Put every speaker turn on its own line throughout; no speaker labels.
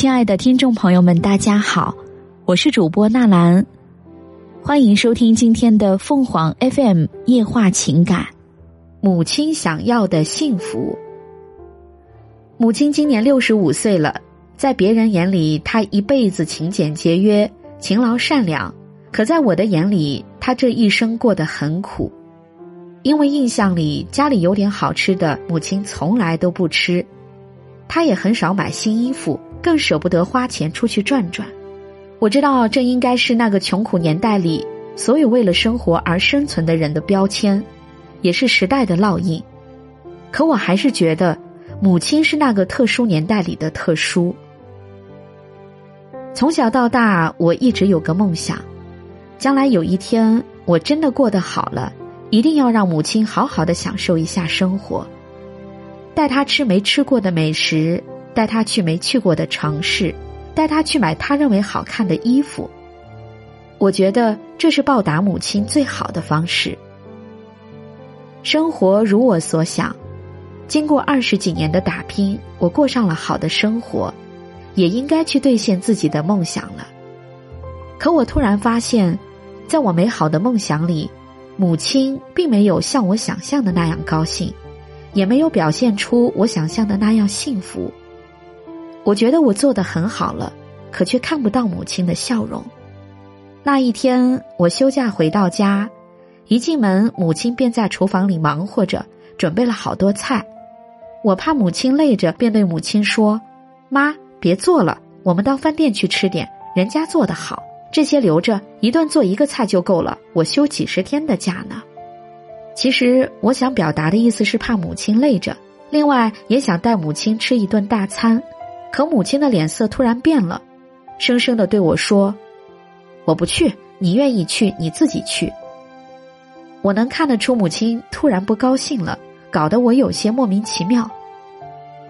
亲爱的听众朋友们，大家好，我是主播纳兰，欢迎收听今天的凤凰 FM 夜话情感。母亲想要的幸福。母亲今年六十五岁了，在别人眼里，她一辈子勤俭节约、勤劳善良；可在我的眼里，她这一生过得很苦。因为印象里家里有点好吃的，母亲从来都不吃，她也很少买新衣服，更舍不得花钱出去转转。我知道这应该是那个穷苦年代里所有为了生活而生存的人的标签，也是时代的烙印。可我还是觉得。母亲是那个特殊年代里的特殊。从小到大，我一直有个梦想，将来有一天我真的过得好了，一定要让母亲好好的享受一下生活，带她吃没吃过的美食，带他去没去过的城市，带他去买他认为好看的衣服。我觉得这是报答母亲最好的方式。生活如我所想。经过二十几年的打拼，我过上了好的生活，也应该去兑现自己的梦想了。可我突然发现，在我美好的梦想里，母亲并没有像我想象的那样高兴，也没有表现出我想象的那样幸福。我觉得我做的很好了，可却看不到母亲的笑容。那一天，我休假回到家，一进门，母亲便在厨房里忙活着，准备了好多菜。我怕母亲累着，便对母亲说：“妈，别做了，我们到饭店去吃点，人家做的好。这些留着，一顿做一个菜就够了。我休几十天的假呢。”其实我想表达的意思是怕母亲累着，另外也想带母亲吃一顿大餐。可母亲的脸色突然变了，生生的对我说：“我不去，你愿意去你自己去。”我能看得出母亲突然不高兴了。搞得我有些莫名其妙。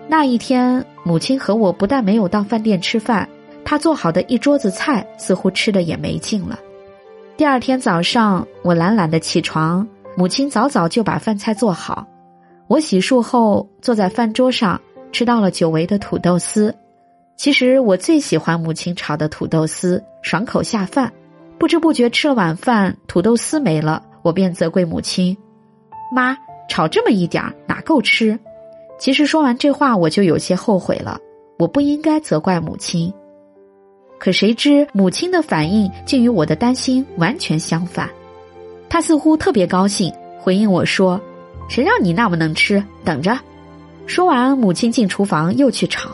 那一天，母亲和我不但没有到饭店吃饭，她做好的一桌子菜似乎吃的也没劲了。第二天早上，我懒懒的起床，母亲早早就把饭菜做好。我洗漱后坐在饭桌上，吃到了久违的土豆丝。其实我最喜欢母亲炒的土豆丝，爽口下饭。不知不觉吃了晚饭，土豆丝没了，我便责怪母亲：“妈。”炒这么一点儿哪够吃？其实说完这话，我就有些后悔了。我不应该责怪母亲，可谁知母亲的反应竟与我的担心完全相反。她似乎特别高兴，回应我说：“谁让你那么能吃？等着。”说完，母亲进厨房又去炒。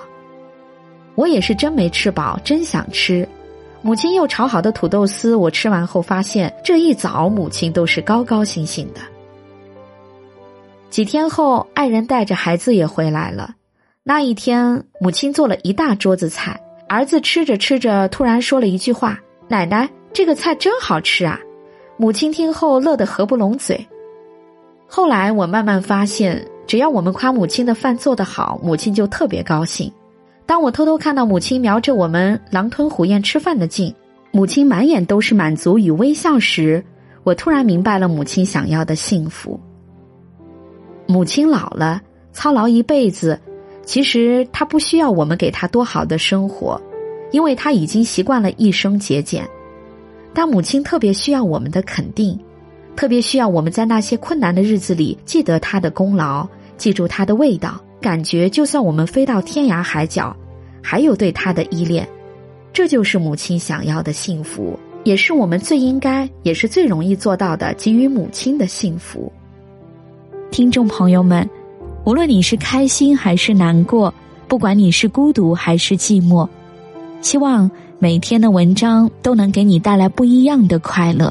我也是真没吃饱，真想吃。母亲又炒好的土豆丝，我吃完后发现，这一早母亲都是高高兴兴的。几天后，爱人带着孩子也回来了。那一天，母亲做了一大桌子菜。儿子吃着吃着，突然说了一句话：“奶奶，这个菜真好吃啊！”母亲听后乐得合不拢嘴。后来，我慢慢发现，只要我们夸母亲的饭做得好，母亲就特别高兴。当我偷偷看到母亲瞄着我们狼吞虎咽吃饭的劲，母亲满眼都是满足与微笑时，我突然明白了母亲想要的幸福。母亲老了，操劳一辈子，其实她不需要我们给她多好的生活，因为她已经习惯了一生节俭。但母亲特别需要我们的肯定，特别需要我们在那些困难的日子里记得她的功劳，记住她的味道，感觉就算我们飞到天涯海角，还有对她的依恋。这就是母亲想要的幸福，也是我们最应该，也是最容易做到的，给予母亲的幸福。听众朋友们，无论你是开心还是难过，不管你是孤独还是寂寞，希望每天的文章都能给你带来不一样的快乐。